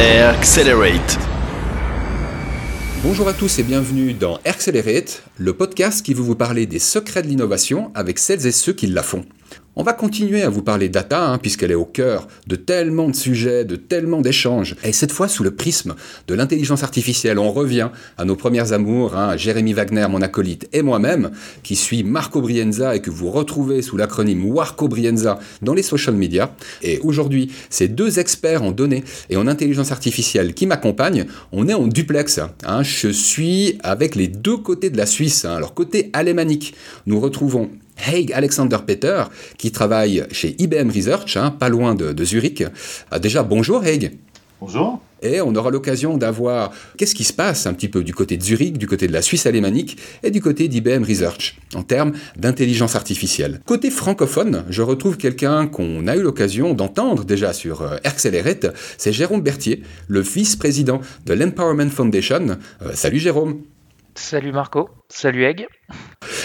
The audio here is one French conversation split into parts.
Accelerate. Bonjour à tous et bienvenue dans Accelerate, le podcast qui veut vous parler des secrets de l'innovation avec celles et ceux qui la font. On va continuer à vous parler data, hein, puisqu'elle est au cœur de tellement de sujets, de tellement d'échanges. Et cette fois, sous le prisme de l'intelligence artificielle, on revient à nos premières amours, hein, Jérémy Wagner, mon acolyte, et moi-même, qui suis Marco Brienza et que vous retrouvez sous l'acronyme Warco Brienza dans les social media. Et aujourd'hui, ces deux experts en données et en intelligence artificielle qui m'accompagnent, on est en duplex. Hein. Je suis avec les deux côtés de la Suisse. Alors, côté alémanique, nous retrouvons Haig Alexander Peter, qui travaille chez IBM Research, hein, pas loin de, Zurich. Ah, déjà, bonjour Haig. Bonjour. Et on aura l'occasion d'avoir qu'est-ce qui se passe un petit peu du côté de Zurich, du côté de la Suisse alémanique et du côté d'IBM Research en termes d'intelligence artificielle. Côté francophone, je retrouve quelqu'un qu'on a eu l'occasion d'entendre déjà sur euh, Accelerate, c'est Jérôme Berthier, le vice-président de l'Empowerment Foundation. Euh, salut Jérôme. Salut Marco, salut Egg.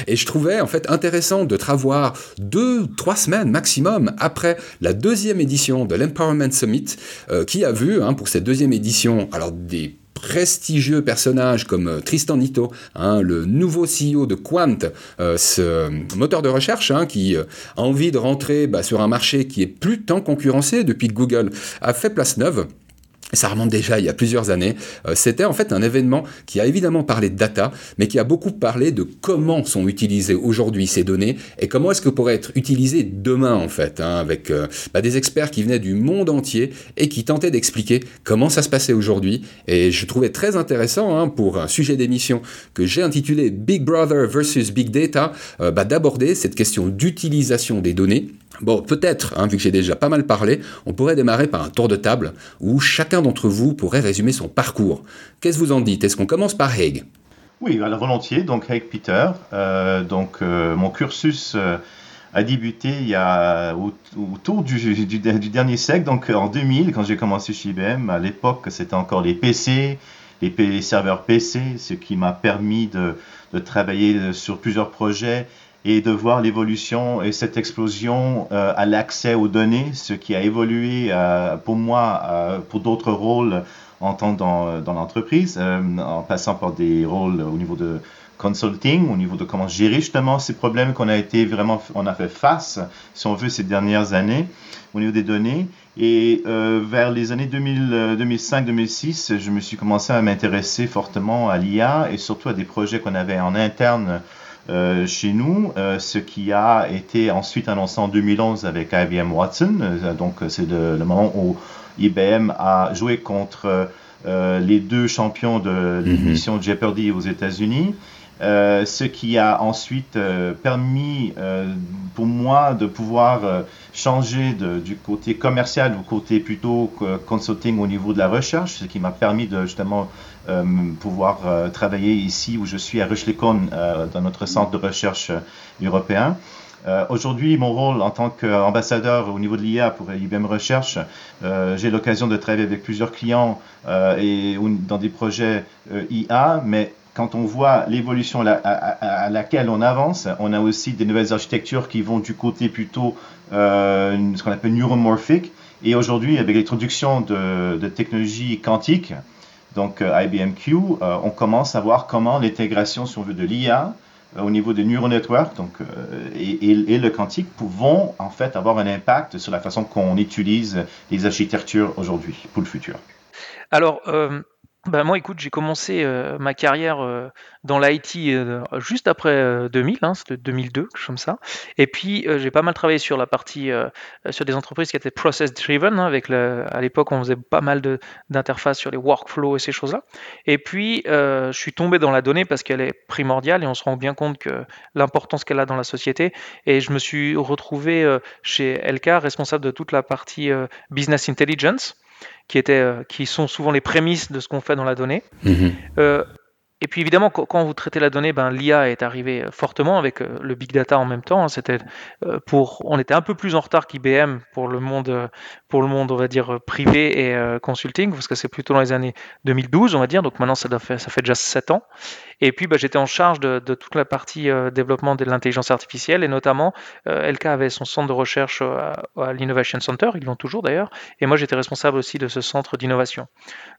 Et je trouvais en fait intéressant de te revoir deux, trois semaines maximum après la deuxième édition de l'Empowerment Summit, euh, qui a vu hein, pour cette deuxième édition, alors des prestigieux personnages comme euh, Tristan Nito, hein, le nouveau CEO de Quant, euh, ce moteur de recherche hein, qui a envie de rentrer bah, sur un marché qui est plus tant concurrencé depuis que Google a fait place neuve ça remonte déjà il y a plusieurs années. Euh, c'était en fait un événement qui a évidemment parlé de data, mais qui a beaucoup parlé de comment sont utilisées aujourd'hui ces données et comment est-ce que pourraient être utilisées demain en fait, hein, avec euh, bah, des experts qui venaient du monde entier et qui tentaient d'expliquer comment ça se passait aujourd'hui. Et je trouvais très intéressant hein, pour un sujet d'émission que j'ai intitulé Big Brother versus Big Data, euh, bah, d'aborder cette question d'utilisation des données Bon, peut-être, hein, vu que j'ai déjà pas mal parlé, on pourrait démarrer par un tour de table où chacun d'entre vous pourrait résumer son parcours. Qu'est-ce que vous en dites? Est-ce qu'on commence par Haig? Oui, alors volontiers. Donc Haig Peter. Euh, donc euh, mon cursus euh, a débuté il y a autour du, dernier siècle, donc en 2000, quand j'ai commencé chez IBM. À l'époque, c'était encore les PC, les serveurs PC, ce qui m'a permis de travailler sur plusieurs projets et de voir l'évolution et cette explosion euh, à l'accès aux données, ce qui a évolué euh, pour moi, euh, pour d'autres rôles en tant dans, dans l'entreprise, en passant par des rôles au niveau de consulting, au niveau de comment gérer justement ces problèmes qu'on a été vraiment, on a fait face, si on veut, ces dernières années au niveau des données. Et vers les années 2005-2006, je me suis commencé à m'intéresser fortement à l'IA et surtout à des projets qu'on avait en interne euh, chez nous, euh, ce qui a été ensuite annoncé en 2011 avec IBM Watson. Euh, donc, c'est le, moment où IBM a joué contre les deux champions de mhm. l'émission Jeopardy aux États-Unis. Ce qui a ensuite permis pour moi de pouvoir changer du côté commercial au côté plutôt consulting au niveau de la recherche, ce qui m'a permis de justement euh, pouvoir euh, travailler ici où je suis à euh, dans notre centre de recherche européen. Aujourd'hui, mon rôle en tant qu'ambassadeur au niveau de l'IA pour IBM Recherche, j'ai l'occasion de travailler avec plusieurs clients et dans des projets IA, mais quand on voit l'évolution à, laquelle on avance, on a aussi des nouvelles architectures qui vont du côté plutôt ce qu'on appelle neuromorphique. Et aujourd'hui, avec l'introduction de, technologies quantiques, donc euh, IBM Q, euh, on commence à voir comment l'intégration, si on veut, de l'IA euh, au niveau des neural networks donc, et, le quantique pouvons en fait avoir un impact sur la façon qu'on utilise les architectures aujourd'hui pour le futur. Alors, bah, moi, écoute, j'ai commencé euh, ma carrière euh, dans l'IT euh, juste après 2000, hein, c'était 2002, comme ça. Et puis, j'ai pas mal travaillé sur la partie, sur des entreprises qui étaient process driven. Hein, avec à l'époque, on faisait pas mal d'interfaces sur les workflows et ces choses-là. Et puis, je suis tombé dans la donnée parce qu'elle est primordiale et on se rend bien compte que l'importance qu'elle a dans la société. Et je me suis retrouvé chez LK, responsable de toute la partie business intelligence qui, étaient, euh, qui sont souvent les prémices de ce qu'on fait dans la donnée. Mhm. Euh, et puis évidemment, quand vous traitez la donnée, ben, l'IA est arrivée euh, fortement avec euh, le big data en même temps. Hein. C'était euh, pour, on était un peu plus en retard qu'IBM pour le monde, pour le monde, on va dire privé et consulting, parce que c'est plutôt dans les années 2012, on va dire. Donc maintenant, ça, fait, déjà 7 ans. Et puis, ben, j'étais en charge de, toute la partie développement de l'intelligence artificielle, et notamment, LK avait son centre de recherche à, l'Innovation Center, ils l'ont toujours d'ailleurs, et moi j'étais responsable aussi de ce centre d'innovation.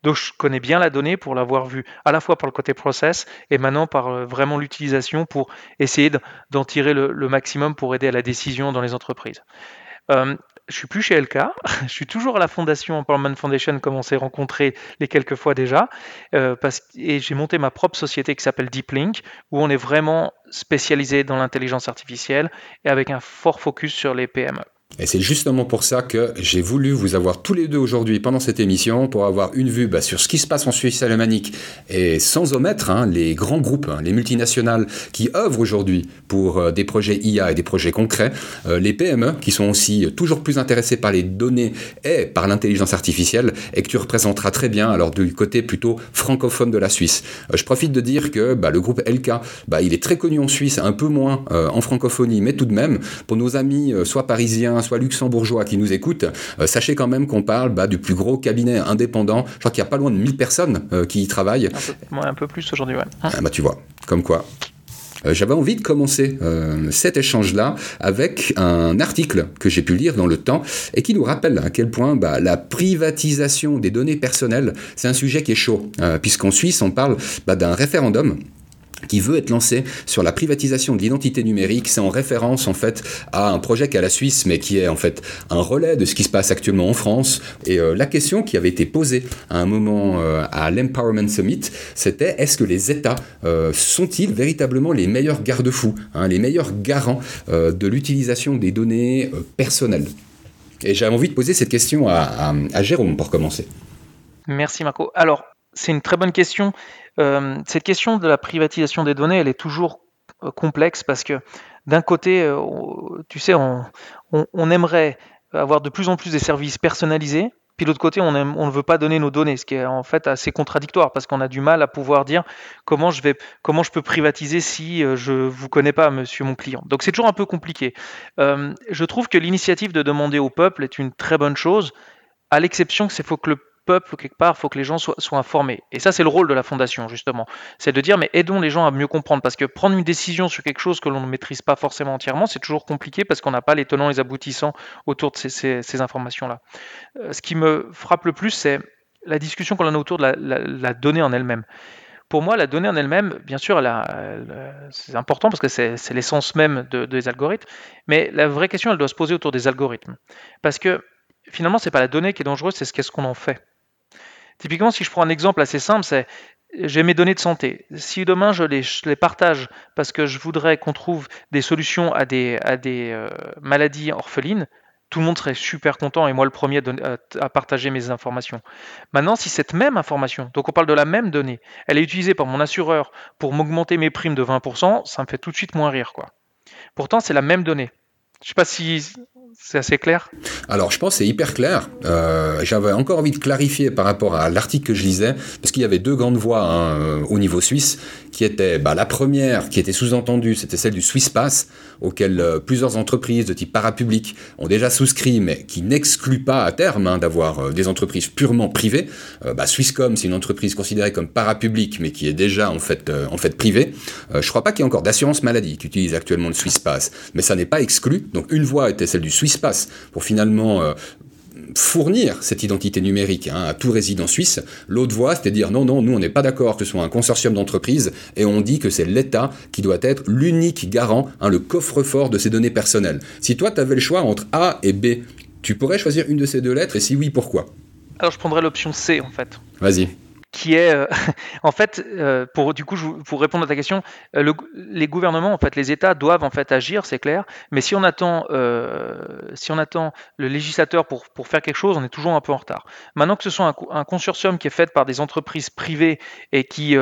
Donc je connais bien la donnée pour l'avoir vue à la fois par le côté process et maintenant par euh, vraiment l'utilisation pour essayer d'en tirer le, maximum pour aider à la décision dans les entreprises. Euh, je suis plus chez LK, je suis toujours à la fondation Empowerment Foundation comme on s'est rencontré les quelques fois déjà, euh, et j'ai monté ma propre société qui s'appelle DeepLink, où on est vraiment spécialisé dans l'intelligence artificielle et avec un fort focus sur les PME. Et c'est justement pour ça que j'ai voulu vous avoir tous les deux aujourd'hui pendant cette émission pour avoir une vue bah, sur ce qui se passe en Suisse alémanique et sans omettre hein, les grands groupes, hein, les multinationales qui œuvrent aujourd'hui pour euh, des projets IA et des projets concrets, euh, les PME qui sont aussi toujours plus intéressés par les données et par l'intelligence artificielle et que tu représenteras très bien alors du côté plutôt francophone de la Suisse. Euh, je profite de dire que bah, le groupe LK, bah, il est très connu en Suisse, un peu moins en francophonie, mais tout de même pour nos amis soit parisiens soit luxembourgeois qui nous écoutent, euh, sachez quand même qu'on parle bah, du plus gros cabinet indépendant. Je crois qu'il y a pas loin de 1000 personnes euh, qui y travaillent. Un peu, un peu plus aujourd'hui, ouais. Ah, bah, tu vois, comme quoi. Euh, j'avais envie de commencer cet échange-là avec un article que j'ai pu lire dans le temps et qui nous rappelle à quel point bah, la privatisation des données personnelles, c'est un sujet qui est chaud, puisqu'en Suisse, on parle bah, d'un référendum qui veut être lancé sur la privatisation de l'identité numérique. C'est en référence en fait à un projet qu'à la Suisse, mais qui est en fait un relais de ce qui se passe actuellement en France. Et euh, la question qui avait été posée à un moment euh, à l'Empowerment Summit, c'était est-ce que les États euh, sont-ils véritablement les meilleurs garde-fous, hein, les meilleurs garants de l'utilisation des données personnelles? Et j'avais envie de poser cette question à, à Jérôme pour commencer. Merci Marco. Alors, c'est une très bonne question. Euh, cette question de la privatisation des données, elle est toujours euh, complexe parce que d'un côté, euh, tu sais, on, aimerait avoir de plus en plus des services personnalisés, puis de l'autre côté, on, ne veut pas donner nos données, ce qui est en fait assez contradictoire parce qu'on a du mal à pouvoir dire comment je, vais, comment je peux privatiser si je ne vous connais pas, monsieur mon client. Donc c'est toujours un peu compliqué. je trouve que l'initiative de demander au peuple est une très bonne chose, à l'exception que c'est faut que le peuple, quelque part, il faut que les gens soient, informés. Et ça, c'est le rôle de la fondation, justement. C'est de dire, mais aidons les gens à mieux comprendre. Parce que prendre une décision sur quelque chose que l'on ne maîtrise pas forcément entièrement, c'est toujours compliqué parce qu'on n'a pas les tenants les aboutissants autour de ces, informations-là. Euh, ce qui me frappe le plus, c'est la discussion qu'on a autour de la, donnée en elle-même pour moi, la donnée en elle-même, bien sûr, c'est important parce que c'est l'essence même des algorithmes, mais la vraie question, elle doit se poser autour des algorithmes. Parce que finalement, ce n'est pas la donnée qui est dangereuse, c'est ce qu'est-ce qu'on en fait. Typiquement, si je prends un exemple assez simple, c'est j'ai mes données de santé. Si demain je les, partage parce que je voudrais qu'on trouve des solutions à des, à des euh, maladies orphelines, tout le monde serait super content et moi le premier à, partager mes informations. Maintenant, si cette même information, donc on parle de la même donnée, elle est utilisée par mon assureur pour m'augmenter mes primes de 20%, ça me fait tout de suite moins rire. quoi. Pourtant, c'est la même donnée. Je ne sais pas si c'est assez clair? Alors, je pense que c'est hyper clair. Euh, j'avais encore envie de clarifier par rapport à l'article que je lisais, parce qu'il y avait deux grandes voix hein, euh, au niveau suisse, qui étaient bah, la première, qui était sous-entendue, c'était celle du Swiss Pass, auquel euh, plusieurs entreprises de type parapublic ont déjà souscrit, mais qui n'exclut pas à terme hein, d'avoir des entreprises purement privées. Bah, Swisscom, c'est une entreprise considérée comme parapublique, mais qui est déjà en fait, en fait privée. je crois pas qu'il y ait encore d'assurance maladie qui utilise actuellement le Swiss Pass, mais ça n'est pas exclu. Donc, une voix était celle du Swiss Pass pour finalement euh, fournir cette identité numérique hein, à tout résident suisse. L'autre voie, à dire non, non, nous on n'est pas d'accord que ce soit un consortium d'entreprises et on dit que c'est l'État qui doit être l'unique garant, hein, le coffre-fort de ces données personnelles. Si toi tu avais le choix entre A et B, tu pourrais choisir une de ces deux lettres et si oui, pourquoi? Alors je prendrais l'option C en fait. Vas-y qui est euh, en fait euh, pour du coup pour répondre à ta question euh, les gouvernements en fait les États doivent en fait agir c'est clair. Mais si on attend si on attend le législateur pour, pour faire quelque chose on est toujours un peu en retard. Maintenant que ce soit un, consortium qui est fait par des entreprises privées et qui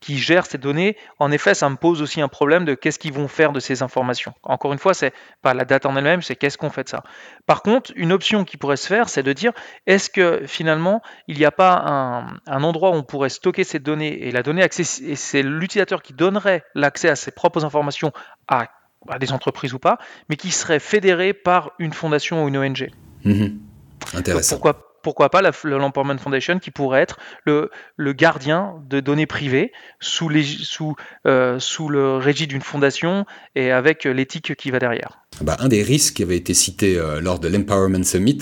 qui gèrent ces données en effet ça me pose aussi un problème de qu'est-ce qu'ils vont faire de ces informations. Encore une fois c'est pas la date en elle-même c'est qu'est-ce qu'on fait de ça. Par contre une option qui pourrait se faire c'est de dire est-ce que finalement il n'y a pas un, un endroit où on pourrait stocker ces données et la donner et c'est l'utilisateur qui donnerait l'accès à ses propres informations à, des entreprises ou pas, mais qui serait fédéré par une fondation ou une ONG. Mhm. Intéressant. pourquoi, pourquoi pas l'Empowerment Foundation qui pourrait être le, le, gardien de données privées sous, les, sous, euh, sous le régime d'une fondation et avec l'éthique qui va derrière. Bah, un des risques qui avait été cité euh, lors de l'Empowerment Summit,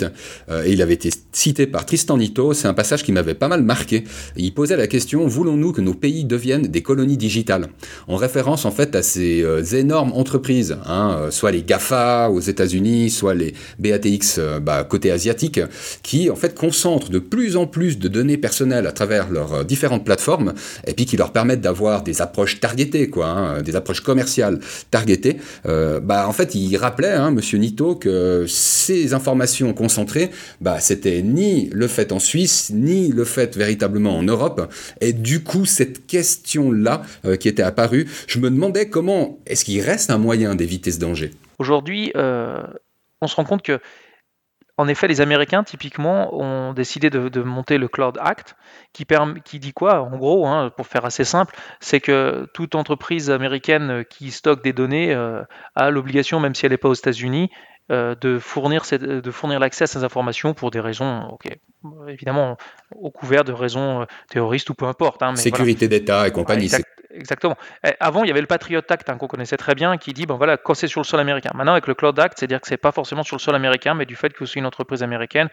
euh, et il avait été cité par Tristan Nito, c'est un passage qui m'avait pas mal marqué. Il posait la question, voulons-nous que nos pays deviennent des colonies digitales? En référence en fait à ces euh, énormes entreprises, hein, soit les GAFA aux États-Unis, soit les BATX côté asiatique, qui en fait concentrent de plus en plus de données personnelles à travers leurs différentes plateformes, et puis qui leur permettent d'avoir des approches targetées, quoi, hein, des approches commerciales targetées. bah, en fait, ils rappelait, hein, Monsieur Nito, que ces informations concentrées, bah, c'était ni le fait en Suisse, ni le fait véritablement en Europe. Et du coup, cette question-là euh, qui était apparue, je me demandais comment est-ce qu'il reste un moyen d'éviter ce danger? Aujourd'hui, euh, on se rend compte que en effet, les Américains, typiquement, ont décidé de, monter le Cloud Act, qui, dit quoi En gros, hein, pour faire assez simple, c'est que toute entreprise américaine qui stocke des données euh, a l'obligation, même si elle n'est pas aux États-Unis, de fournir, de fournir l'accès à ces informations pour des raisons, ok, évidemment, au couvert de raisons euh, terroristes ou peu importe. Hein, Sécurité d'État et compagnie. exactement. avant, il y avait le Patriot Act hein, qu'on connaissait très bien, qui dit, bon voilà, quand c'est sur le sol américain. Maintenant, avec le Cloud Act, c'est-à-dire que c'est pas forcément sur le sol américain, mais du fait que vous soyez une entreprise américaine,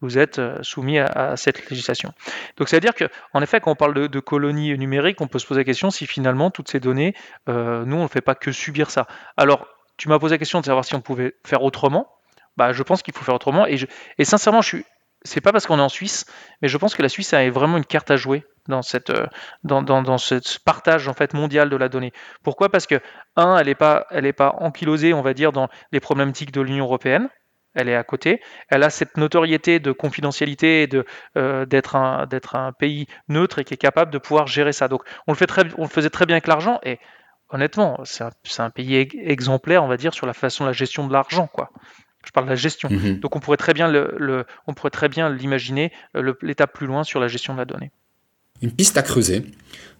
vous êtes euh, soumis à, cette législation. Donc, c'est-à-dire que, en effet, quand on parle de, de, colonies numériques, on peut se poser la question si finalement toutes ces données, euh, nous, on ne fait pas que subir ça. Alors, tu m'as posé la question de savoir si on pouvait faire autrement. Bah, je pense qu'il faut faire autrement. Et, sincèrement, je suis, c'est pas parce qu'on est en Suisse, mais je pense que la Suisse a vraiment une carte à jouer dans cette euh, dans, dans ce partage en fait mondial de la donnée. Pourquoi? Parce que un, elle n'est pas elle est pas ankylosée, on va dire, dans les problématiques de l'Union européenne. Elle est à côté. Elle a cette notoriété de confidentialité et de euh, d'être un d'être un pays neutre et qui est capable de pouvoir gérer ça. Donc on le fait très on le faisait très bien avec l'argent et honnêtement c'est un, un, pays exemplaire on va dire sur la façon de la gestion de l'argent quoi. Je parle de la gestion. Mhm. Donc on pourrait très bien le, on pourrait très bien l'imaginer euh, l'étape plus loin sur la gestion de la donnée. Une piste à creuser.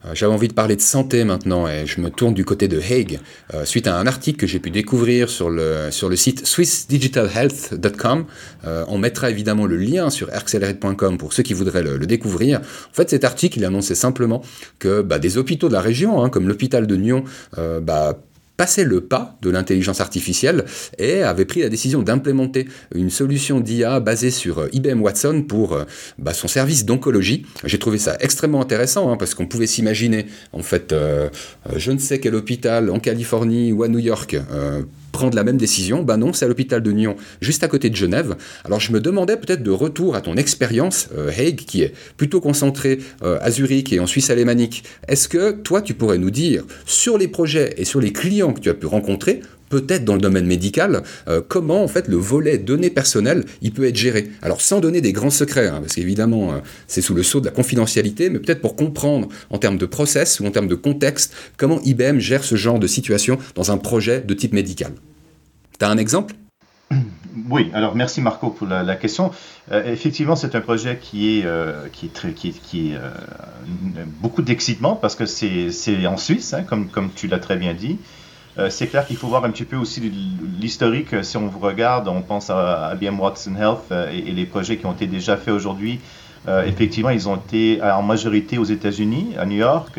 Euh, j'avais envie de parler de santé maintenant et je me tourne du côté de Hague euh, suite à un article que j'ai pu découvrir sur le, sur le site swissdigitalhealth.com. on mettra évidemment le lien sur accelerate.com pour ceux qui voudraient le, découvrir. En fait, cet article, il annonçait simplement que bah, des hôpitaux de la région, hein, comme l'hôpital de Nyon, bah, passait le pas de l'intelligence artificielle et avait pris la décision d'implémenter une solution d'IA basée sur euh, IBM Watson pour euh, bah, son service d'oncologie. J'ai trouvé ça extrêmement intéressant hein, parce qu'on pouvait s'imaginer en fait euh, je ne sais quel hôpital en Californie ou à New York prendre la même décision Ben non, c'est à l'hôpital de Nyon, juste à côté de Genève. Alors je me demandais peut-être de retour à ton expérience, euh, Haig, qui est plutôt concentré euh, à Zurich et en Suisse alémanique. Est-ce que toi, tu pourrais nous dire, sur les projets et sur les clients que tu as pu rencontrer, peut-être dans le domaine médical, euh, comment en fait le volet données personnelles il peut être géré. Alors sans donner des grands secrets, hein, parce qu'évidemment euh, c'est sous le sceau de la confidentialité, mais peut-être pour comprendre en termes de process ou en termes de contexte comment IBM gère ce genre de situation dans un projet de type médical. Tu as un exemple? Oui, alors merci Marco pour la, question. Euh, effectivement, c'est un projet qui est, qui est, qui beaucoup d'excitement parce que c'est en Suisse, hein, comme, comme tu l'as très bien dit. Euh, c'est clair qu'il faut voir un petit peu aussi l'historique. Si on vous regarde, on pense à IBM Watson Health euh, et, les projets qui ont été déjà faits aujourd'hui. Euh, effectivement, ils ont été en majorité aux États-Unis, à New York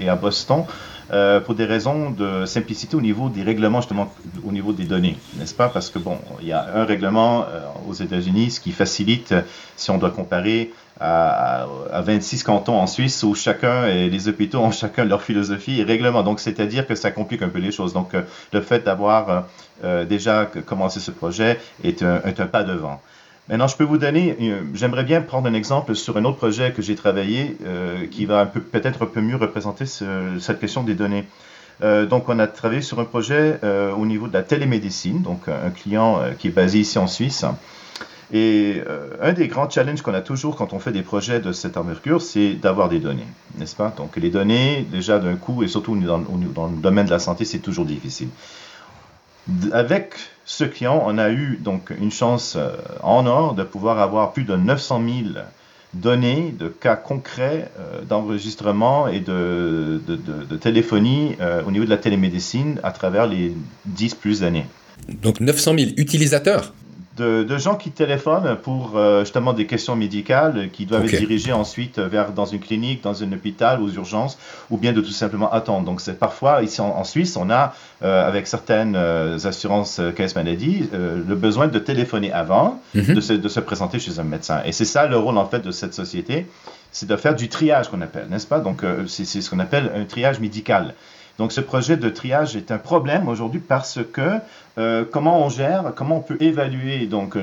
et, à Boston. Euh, pour des raisons de simplicité au niveau des règlements, justement, au niveau des données, n'est-ce pas? Parce que, bon, il y a un règlement euh, aux États-Unis, ce qui facilite, si on doit comparer à, à, 26 cantons en Suisse, où chacun et les hôpitaux ont chacun leur philosophie et règlement. Donc, c'est-à-dire que ça complique un peu les choses. Donc, euh, le fait d'avoir déjà commencé ce projet est un, est un pas devant. Maintenant, je peux vous donner, euh, j'aimerais bien prendre un exemple sur un autre projet que j'ai travaillé euh, qui va peut-être un peu mieux représenter cette question des données. Euh, donc, on a travaillé sur un projet au niveau de la télémédecine, donc un client qui est basé ici en Suisse. Et un des grands challenges qu'on a toujours quand on fait des projets de cette envergure, c'est d'avoir des données, n'est-ce pas? Donc, les données, déjà d'un coup, et surtout dans, le domaine de la santé, c'est toujours difficile. Avec ce client, on a eu donc une chance euh, en or de pouvoir avoir plus de 900 000 données, de cas concrets d'enregistrement et de, téléphonie au niveau de la télémédecine à travers les 10 plus années. Donc 900 000 utilisateurs? De, gens qui téléphonent pour euh, justement des questions médicales qui doivent être dirigées ensuite vers dans une clinique, dans un hôpital, aux urgences, ou bien de tout simplement attendre. Donc c'est parfois ici en, Suisse, on a euh, avec certaines euh, assurances caisse maladie le besoin de téléphoner avant mhm. de, se, de, se, présenter chez un médecin. Et c'est ça le rôle en fait de cette société, c'est de faire du triage qu'on appelle, n'est-ce pas? Donc c'est ce qu'on appelle un triage médical. Donc ce projet de triage est un problème aujourd'hui parce que euh, comment on gère, comment on peut évaluer donc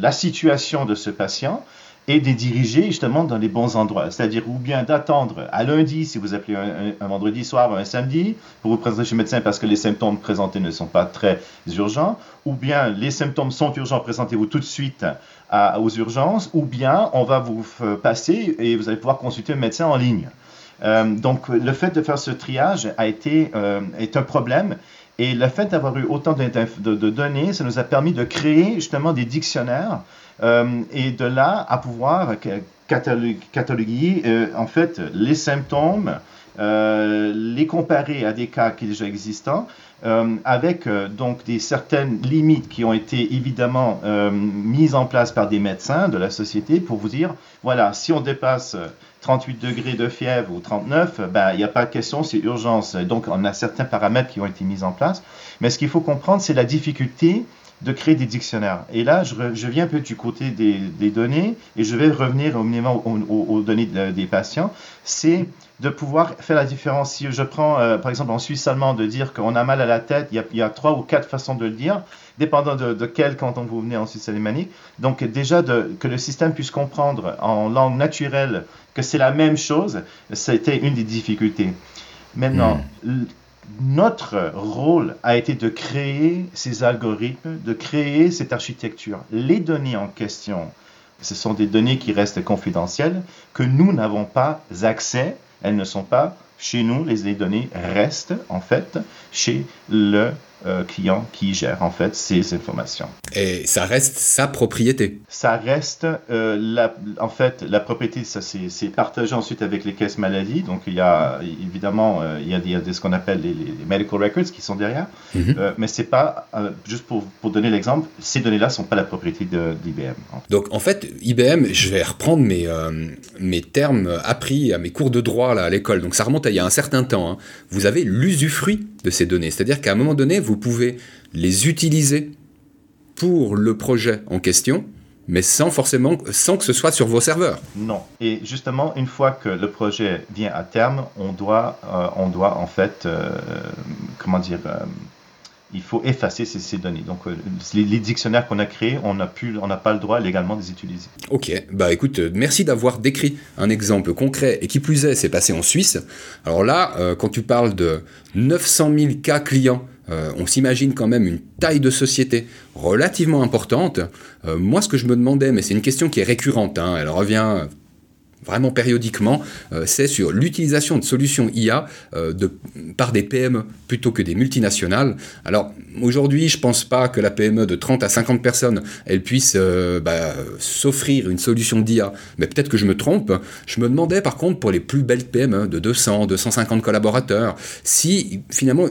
la situation de ce patient et de diriger justement dans les bons endroits. C'est-à-dire ou bien d'attendre à lundi si vous appelez un, vendredi soir ou un samedi pour vous présenter chez le médecin parce que les symptômes présentés ne sont pas très urgents, ou bien les symptômes sont urgents, présentez-vous tout de suite aux urgences, ou bien on va vous passer et vous allez pouvoir consulter un médecin en ligne. Euh, donc, le fait de faire ce triage a été, euh, est un problème. Et le fait d'avoir eu autant de, données, ça nous a permis de créer justement des dictionnaires euh, et de là à pouvoir cataloguer en fait les symptômes, les comparer à des cas qui déjà existants euh, avec euh, donc des certaines limites qui ont été évidemment euh, mises en place par des médecins de la société pour vous dire, voilà, si on dépasse 38 degrés de fièvre ou 39, ben, il n'y a pas de question, c'est urgence. Donc on a certains paramètres qui ont été mis en place. Mais ce qu'il faut comprendre, c'est la difficulté de créer des dictionnaires. Et là, je, je viens un peu du côté des, des, données et je vais revenir au minimum aux, données des patients. C'est de pouvoir faire la différence. Si je prends, euh, par exemple, en Suisse allemand, de dire qu'on a mal à la tête, il y, a, il y, a, trois ou quatre façons de le dire, dépendant de, de quel canton vous venez en Suisse alémanique. Donc, déjà, de, que le système puisse comprendre en langue naturelle que c'est la même chose, c'était une des difficultés. Maintenant, hmm notre rôle a été de créer ces algorithmes, de créer cette architecture. Les données en question, ce sont des données qui restent confidentielles, que nous n'avons pas accès, elles ne sont pas chez nous, les données restent en fait chez le euh, client qui gère en fait ces informations. Et ça reste sa propriété. Ça reste euh, la, en fait la propriété, ça c'est partagé ensuite avec les caisses maladie. Donc il y a évidemment euh, il, y a, il y a des, ce qu'on appelle les, medical records qui sont derrière, mhm. mais c'est pas juste pour, pour donner l'exemple, ces données-là sont pas la propriété d'IBM. Donc en fait IBM, je vais reprendre mes mes termes appris à mes cours de droit là à l'école. Donc ça remonte il y a un certain temps. Hein. Vous avez l'usufruit de ces données, c'est-à-dire qu'à un moment donné vous pouvez les utiliser pour le projet en question, mais sans forcément, sans que ce soit sur vos serveurs. Non. Et justement, une fois que le projet vient à terme, on doit, euh, on doit en fait, euh, comment dire, euh, il faut effacer ces, données. Donc, les, dictionnaires qu'on a créés, on n'a pas le droit légalement de les utiliser. Ok, bah écoute, merci d'avoir décrit un exemple concret et qui plus est, c'est passé en Suisse. Alors là, quand tu parles de 900 000 cas clients euh, on s'imagine quand même une taille de société relativement importante. Euh, moi, ce que je me demandais, mais c'est une question qui est récurrente, hein, elle revient vraiment périodiquement, euh, c'est sur l'utilisation de solutions IA par des PME plutôt que des multinationales. Alors aujourd'hui, je ne pense pas que la PME de 30 à 50 personnes, elle puisse bah, s'offrir une solution d'IA, mais peut-être que je me trompe. Je me demandais par contre pour les plus belles PME de 200, 250 collaborateurs, si finalement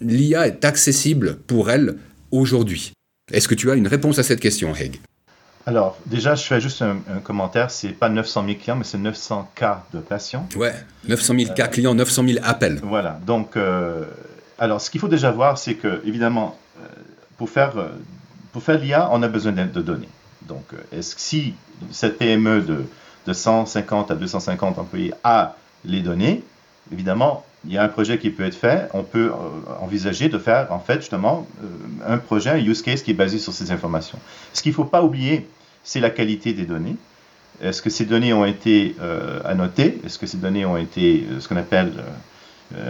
l'IA est accessible pour elle aujourd'hui Est-ce que tu as une réponse à cette question, Heg alors, déjà, je fais juste un, commentaire. C'est pas 900 000 clients, mais c'est 900 cas de patients. Ouais, 900 000 cas clients, 900 000 appels. Voilà. Donc, euh, alors, ce qu'il faut déjà voir, c'est que, évidemment, euh, pour faire, euh, pour faire l'IA, on a besoin de, données. Donc, est-ce que si cette PME de, de 150 à 250 employés a les données, évidemment, il y a un projet qui peut être fait, on peut euh, envisager de faire en fait justement euh, un projet, un use case qui est basé sur ces informations. Ce qu'il ne faut pas oublier, c'est la qualité des données. Est-ce que ces données ont été euh, annotées? Est-ce que ces données ont été ce qu'on appelle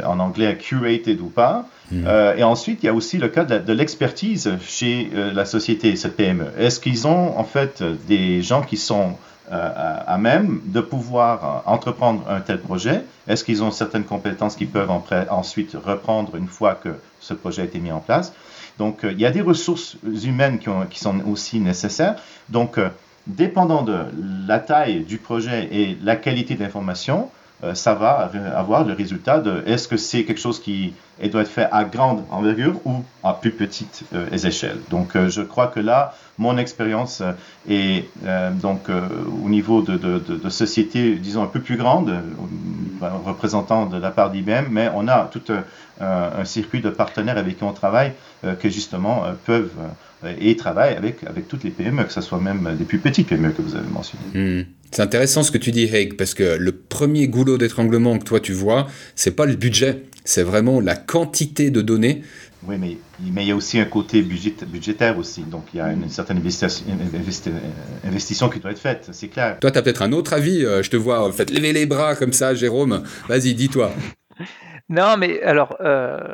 en anglais curated ou pas? Hmm. Et ensuite, il y a aussi le cas de l'expertise chez la société, cette PME. Est-ce qu'ils ont en fait des gens qui sont à même de pouvoir entreprendre un tel projet Est-ce qu'ils ont certaines compétences qui peuvent ensuite reprendre une fois que ce projet a été mis en place? Donc, euh, il y a des ressources humaines qui, sont aussi nécessaires. Donc, euh, dépendant de la taille du projet et la qualité euh, ça va avoir le résultat de est-ce que c'est quelque chose qui doit être fait à grande envergure ou à plus petite euh, échelle. Donc euh, je crois que là, mon expérience est donc au niveau de, de, de, sociétés, disons, un peu plus grande, représentant de la part d'IBM, mais on a tout un, circuit de partenaires avec qui on travaille que justement peuvent et travaillent avec, avec toutes les PME, que ce soit même des plus petites PME que vous avez mentionnées. Hmm. C'est intéressant ce que tu dis, Haig, parce que le premier goulot d'étranglement que toi tu vois, c'est pas le budget, c'est vraiment la quantité de données. Oui, mais, mais il y a aussi un côté budget, budgétaire aussi. Donc il y a une certaine investition qui doit être faite, c'est clair. Toi, tu as peut-être un autre avis. Euh, je te vois en fait, lever les bras comme ça, Jérôme. Vas-y, dis-toi. Non, mais alors, euh,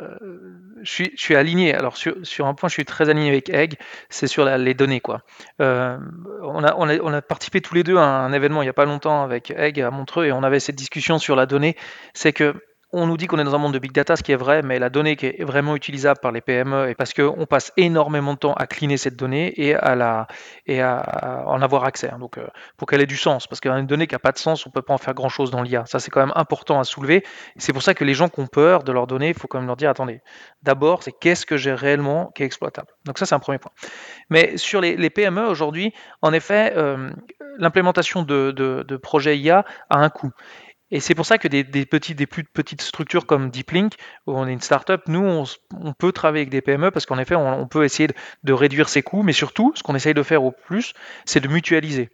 je suis, aligné. Alors sur, un point, je suis très aligné avec Egg, c'est sur les données quoi. Euh, on, a, on, a, participé tous les deux à un événement il n'y a pas longtemps avec Egg à Montreux et on avait cette discussion sur la donnée. C'est que on nous dit qu'on est dans un monde de big data, ce qui est vrai, mais la donnée qui est vraiment utilisable par les PME, et parce qu'on passe énormément de temps à cleaner cette donnée et à, la, et à, en avoir accès. Hein. Donc, euh, pour qu'elle ait du sens, parce qu'une donnée qui n'a pas de sens, on ne peut pas en faire grand-chose dans l'IA. Ça, c'est quand même important à soulever. C'est pour ça que les gens qui ont peur de leurs données, il faut quand même leur dire, attendez, d'abord, c'est qu'est-ce que j'ai réellement qui est exploitable. Donc ça, c'est un premier point. Mais sur les, PME, aujourd'hui, en effet, euh, l'implémentation de, de projets IA a un coût. Et c'est pour ça que des, petits, des plus petites structures comme DeepLink, où on est une startup, nous, on, peut travailler avec des PME parce qu'en effet, on, peut essayer de, réduire ses coûts, mais surtout, ce qu'on essaye de faire au plus, c'est de mutualiser.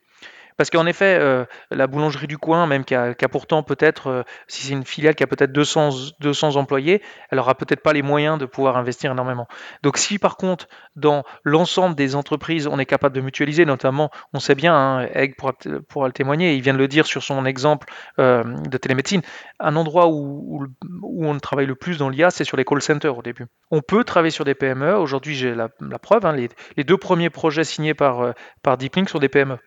Parce qu'en effet, euh, la boulangerie du coin, même qui a, pourtant peut-être, euh, si c'est une filiale qui a peut-être 200, 200 employés, elle aura peut-être pas les moyens de pouvoir investir énormément. Donc si par contre, dans l'ensemble des entreprises, on est capable de mutualiser, notamment, on sait bien, hein, Egg pourra, le témoigner, il vient de le dire sur son exemple euh, de télémédecine, un endroit où, on travaille le plus dans l'IA, c'est sur les call centers au début. On peut travailler sur des PME, aujourd'hui j'ai la, preuve, hein, les, les, deux premiers projets signés par DeepLink sont des PME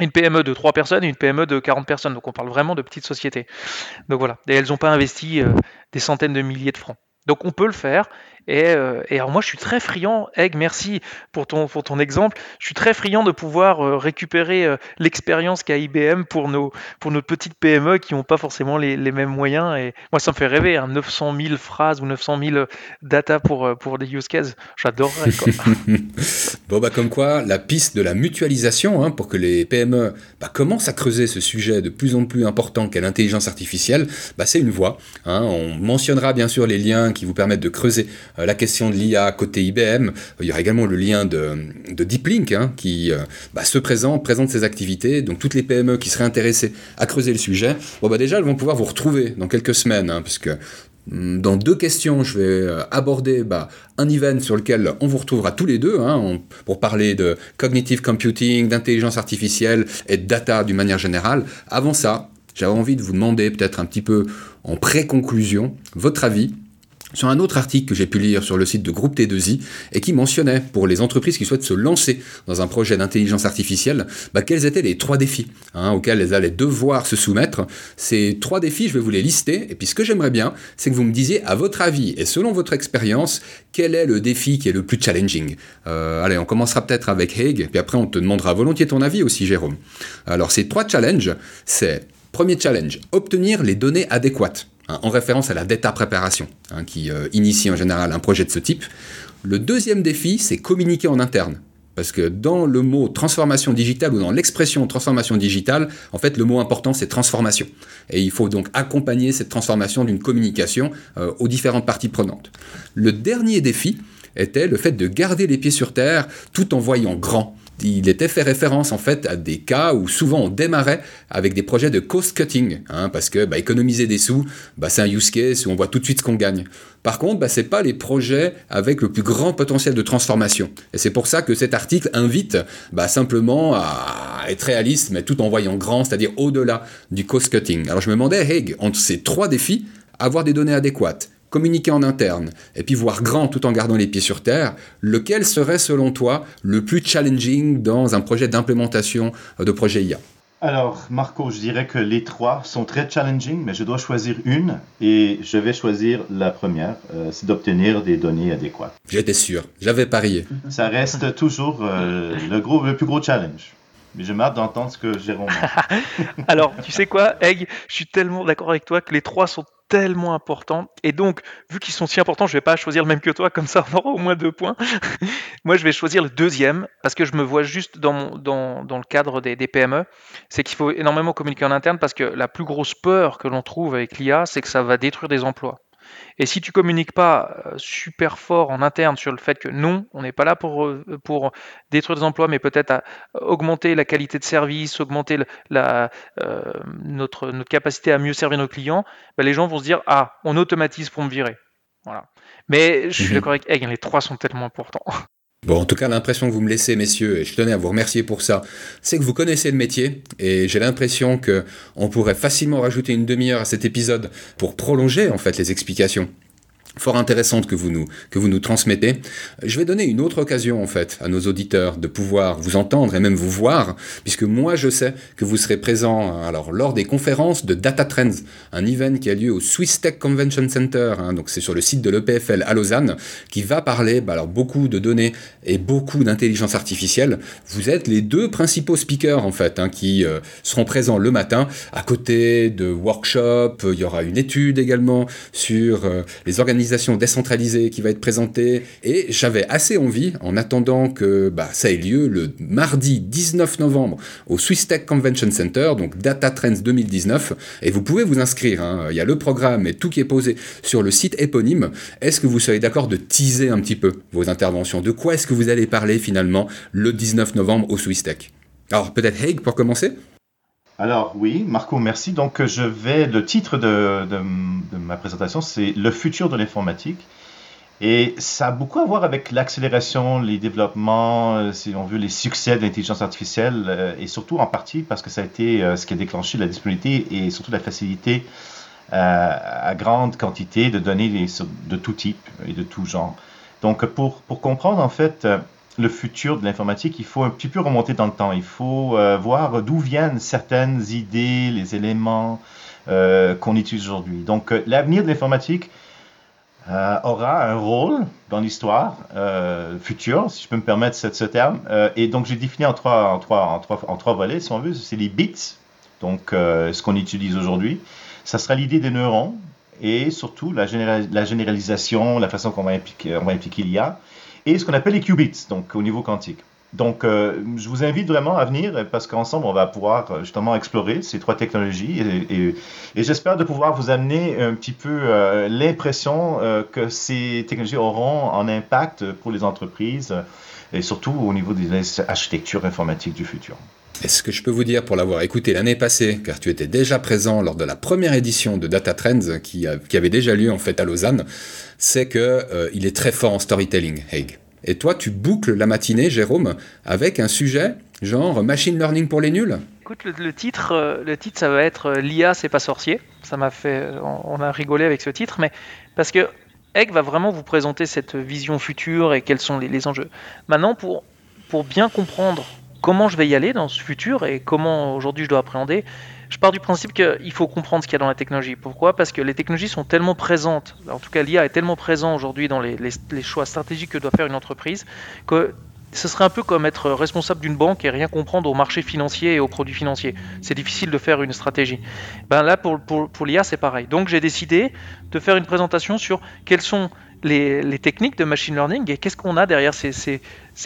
une PME de 3 personnes et une PME de 40 personnes. Donc on parle vraiment de petites sociétés. Donc voilà. Et elles n'ont pas investi euh, des centaines de milliers de francs. Donc on peut le faire euh, et, alors moi, je suis très friand, Egg, merci pour ton, pour ton exemple. Je suis très friand de pouvoir euh, récupérer euh, l'expérience qu'a IBM pour nos, pour petites PME qui n'ont pas forcément les, mêmes moyens. Et moi, ça me fait rêver, hein, 900 000 phrases ou 900 000 data pour, pour des use cases. J'adorerais. bon, bah, comme quoi, la piste de la mutualisation, hein, pour que les PME bah, commencent à creuser ce sujet de plus en plus important qu'est l'intelligence artificielle, bah, c'est une voie. Hein. On mentionnera bien sûr les liens qui vous permettent de creuser euh, la question de l'IA côté IBM. Il y aura également le lien de, de Deep hein, qui euh, bah, se présente, présente ses activités. Donc toutes les PME qui seraient intéressées à creuser le sujet, bon, bah, déjà elles vont pouvoir vous retrouver dans quelques semaines, hein, hmm, dans deux questions, je vais euh, aborder bah, un event sur lequel on vous retrouvera tous les deux hein, pour parler de cognitive computing, d'intelligence artificielle et de data d'une manière générale. Avant ça, j'avais envie de vous demander peut-être un petit peu en pré-conclusion votre avis sur un autre article que j'ai pu lire sur le site de Groupe T2I et qui mentionnait pour les entreprises qui souhaitent se lancer dans un projet d'intelligence artificielle, bah, quels étaient les trois défis hein, auxquels elles allaient devoir se soumettre. Ces trois défis, je vais vous les lister, et puis ce que j'aimerais bien, c'est que vous me disiez, à votre avis et selon votre expérience, quel est le défi qui est le plus challenging? Euh, Allez, on commencera peut-être avec Haig, puis après on te demandera volontiers ton avis aussi, Jérôme. Alors ces trois challenges, c'est, premier challenge, obtenir les données adéquates. Hein, en référence à la data préparation, hein, qui euh, initie en général un projet de ce type. Le deuxième défi, c'est communiquer en interne. Parce que dans le mot transformation digitale ou dans l'expression transformation digitale, en fait, le mot important, c'est transformation. Et il faut donc accompagner cette transformation d'une communication euh, aux différentes parties prenantes. Le dernier défi était le fait de garder les pieds sur terre tout en voyant grand il était fait référence en fait à des cas où souvent on démarrait avec des projets de cost cutting, hein, parce que bah, économiser des sous, bah, c'est un use case où on voit tout de suite ce qu'on gagne. Par contre, bah, c'est pas les projets avec le plus grand potentiel de transformation. Et c'est pour ça que cet article invite bah, simplement à être réaliste, mais tout en voyant grand, c'est-à-dire au-delà du cost cutting. Alors je me demandais, Haig, entre ces trois défis, avoir des données adéquates, communiquer en interne, et puis voir grand tout en gardant les pieds sur terre, lequel serait selon toi le plus challenging dans un projet d'implémentation de projet IA alors, Marco, je dirais que les trois sont très challenging, mais je dois choisir une et je vais choisir la première, euh, c'est d'obtenir des données adéquates. J'étais sûr, j'avais parié. Ça reste toujours euh, le, gros, le plus gros challenge. Mais j'ai hâte d'entendre ce que Jérôme. Alors, tu sais quoi, Egg, je suis tellement d'accord avec toi que les trois sont tellement importants. Et donc, vu qu'ils sont si importants, je vais pas choisir le même que toi, comme ça on aura au moins deux points. Moi, je vais choisir le deuxième, parce que je me vois juste dans, dans, dans le cadre des PME. C'est qu'il faut énormément communiquer en interne, parce que la plus grosse peur que l'on trouve avec l'IA, c'est que ça va détruire des emplois. Et si tu communiques pas euh, super fort en interne sur le fait que non, on n'est pas là pour, euh, pour détruire des emplois, mais peut-être à augmenter la qualité de service, augmenter la, euh, notre, notre capacité à mieux servir nos clients, ben les gens vont se dire ah, on automatise pour me virer. Voilà. Mais je suis mmh d'accord avec Egg, les trois sont tellement importants. Bon, en tout cas, l'impression que vous me laissez, messieurs, et je tenais à vous remercier pour ça, c'est que vous connaissez le métier, et j'ai l'impression que on pourrait facilement rajouter une demi-heure à cet épisode pour prolonger, en fait, les explications fort intéressante que vous nous que vous nous transmettez. Je vais donner une autre occasion en fait à nos auditeurs de pouvoir vous entendre et même vous voir, puisque moi je sais que vous serez présent alors lors des conférences de Data Trends, un event qui a lieu au Swiss Tech Convention Center, hein, donc c'est sur le site de l'EPFL à Lausanne, qui va parler bah, alors beaucoup de données et beaucoup d'intelligence artificielle. Vous êtes les deux principaux speakers en fait hein, qui euh, seront présents le matin à côté de workshops. Il y aura une étude également sur euh, les organisations décentralisée qui va être présentée. Et j'avais assez envie, en attendant que bah, ça ait lieu le mardi 19 novembre au Swiss Tech Convention Center, donc Data Trends 2019. Et vous pouvez vous inscrire. Hein. Il y a le programme et tout qui est posé sur le site éponyme. Est-ce que vous serez d'accord de teaser un petit peu vos interventions? De quoi est-ce que vous allez parler finalement le 19 novembre au Swiss Tech? Alors peut-être Haig pour commencer alors oui, Marco, merci. Donc je vais, le titre de, ma présentation, c'est Le futur de l'informatique. Et ça a beaucoup à voir avec l'accélération, les développements, euh, si on veut, les succès de l'intelligence artificielle, euh, et surtout en partie parce que ça a été euh, ce qui a déclenché la disponibilité et surtout la facilité à grande quantité de données de tout type et de tout genre. Donc pour, pour comprendre en fait le futur de l'informatique, il faut un petit peu remonter dans le temps. Il faut euh, voir d'où viennent certaines idées, les éléments euh, qu'on utilise aujourd'hui. Donc, euh, l'avenir de l'informatique aura un rôle dans l'histoire future, si je peux me permettre ce, terme. et donc, j'ai défini en trois, volets, si on veut. C'est les bits, donc ce qu'on utilise aujourd'hui. Ça sera l'idée des neurones et surtout la, généralisation, la façon qu'on va impliquer, va impliquer l'IA et ce qu'on appelle les qubits, donc au niveau quantique. Donc, euh, je vous invite vraiment à venir parce qu'ensemble, on va pouvoir euh, justement explorer ces trois technologies et, j'espère de pouvoir vous amener un petit peu euh, l'impression que ces technologies auront un impact pour les entreprises et surtout au niveau des architectures informatiques du futur. Et ce que je peux vous dire pour l'avoir écouté l'année passée, car tu étais déjà présent lors de la première édition de Data Trends qui, avait déjà lieu en fait à Lausanne, c'est que euh, il est très fort en storytelling, Haig. Et toi, tu boucles la matinée, Jérôme, avec un sujet genre machine learning pour les nuls? Écoute, le, titre, euh, le titre, ça va être euh, l'IA, c'est pas sorcier. Ça m'a fait, on, a rigolé avec ce titre, mais parce que Haig va vraiment vous présenter cette vision future et quels sont les, les enjeux. Maintenant, pour pour bien comprendre comment je vais y aller dans ce futur et comment aujourd'hui je dois appréhender, je pars du principe qu'il faut comprendre ce qu'il y a dans la technologie. Pourquoi? Parce que les technologies sont tellement présentes, en tout cas l'IA est tellement présent aujourd'hui dans les, choix stratégiques que doit faire une entreprise, que ce serait un peu comme être responsable d'une banque et rien comprendre au marché financier et aux produits financiers. C'est difficile de faire une stratégie. Ben là, pour, pour, l'IA, c'est pareil. Donc j'ai décidé de faire une présentation sur quelles sont les, techniques de machine learning et qu'est-ce qu'on a derrière ces,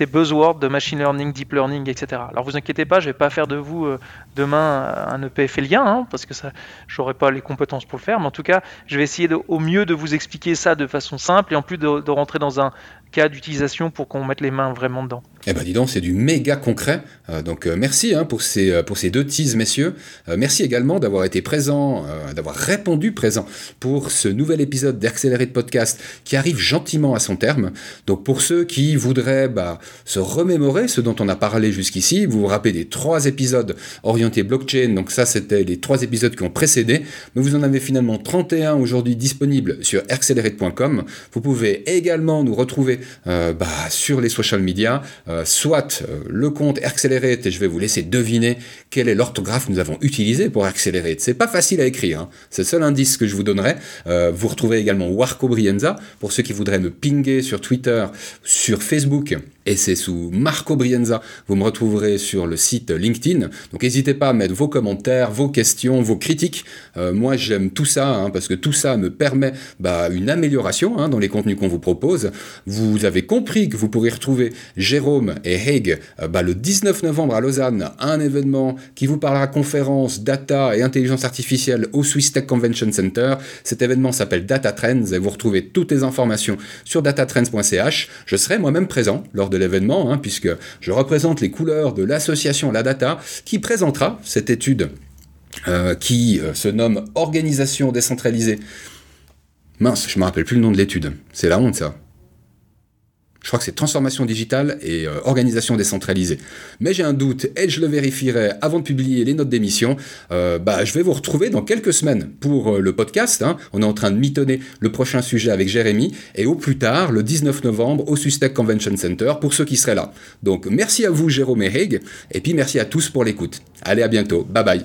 buzzwords de machine learning, deep learning, etc. Alors vous inquiétez pas, je vais pas faire de vous euh, demain un EPFLien, hein, parce que ça, j'aurais pas les compétences pour le faire, mais en tout cas, je vais essayer au mieux de vous expliquer ça de façon simple et en plus de rentrer dans un, cas d'utilisation pour qu'on mette les mains vraiment dedans. Eh ben dis donc, c'est du méga concret. Euh, donc euh, merci hein, pour, ces, euh, pour ces deux teases, messieurs. merci également d'avoir été présent, d'avoir répondu présent pour ce nouvel épisode d'Accéléré de Podcast qui arrive gentiment à son terme. Donc pour ceux qui voudraient bah, se remémorer ce dont on a parlé jusqu'ici, vous vous rappelez des trois épisodes orientés blockchain. Donc ça, c'était les trois épisodes qui ont précédé. Mais vous en avez finalement 31 aujourd'hui disponibles sur accelerate.com. Vous pouvez également nous retrouver euh, bah, sur les social media, euh, soit euh, le compte Accelerate, et je vais vous laisser deviner quel est l'orthographe que nous avons utilisé pour Accelerate. C'est pas facile à écrire, hein. c'est le seul indice que je vous donnerai. vous retrouvez également Warco Brienza, pour ceux qui voudraient me pinguer sur Twitter, sur Facebook et c'est sous Marco Brienza. Vous me retrouverez sur le site LinkedIn. Donc n'hésitez pas à mettre vos commentaires, vos questions, vos critiques. Euh, moi j'aime tout ça hein, parce que tout ça me permet bah, une amélioration hein, dans les contenus qu'on vous propose. Vous avez compris que vous pourrez retrouver Jérôme et Haig euh, bah, le 19 novembre à Lausanne, un événement qui vous parlera conférence, data et intelligence artificielle au Swiss Tech Convention Center. Cet événement s'appelle Data Trends et vous retrouvez toutes les informations sur datatrends.ch. Je serai moi-même présent lors de l'événement, hein, puisque je représente les couleurs de l'association La Data, qui présentera cette étude euh, qui euh, se nomme Organisation décentralisée. Mince, je me rappelle plus le nom de l'étude. C'est la honte, ça je crois que c'est transformation digitale et euh, organisation décentralisée. Mais j'ai un doute et je le vérifierai avant de publier les notes d'émission. Euh, bah, je vais vous retrouver dans quelques semaines pour euh, le podcast. Hein. On est en train de mitonner le prochain sujet avec Jérémy et au plus tard, le 19 novembre, au Sustec Convention Center pour ceux qui seraient là. Donc merci à vous, Jérôme et Haig, et puis merci à tous pour l'écoute. Allez, à bientôt. Bye bye.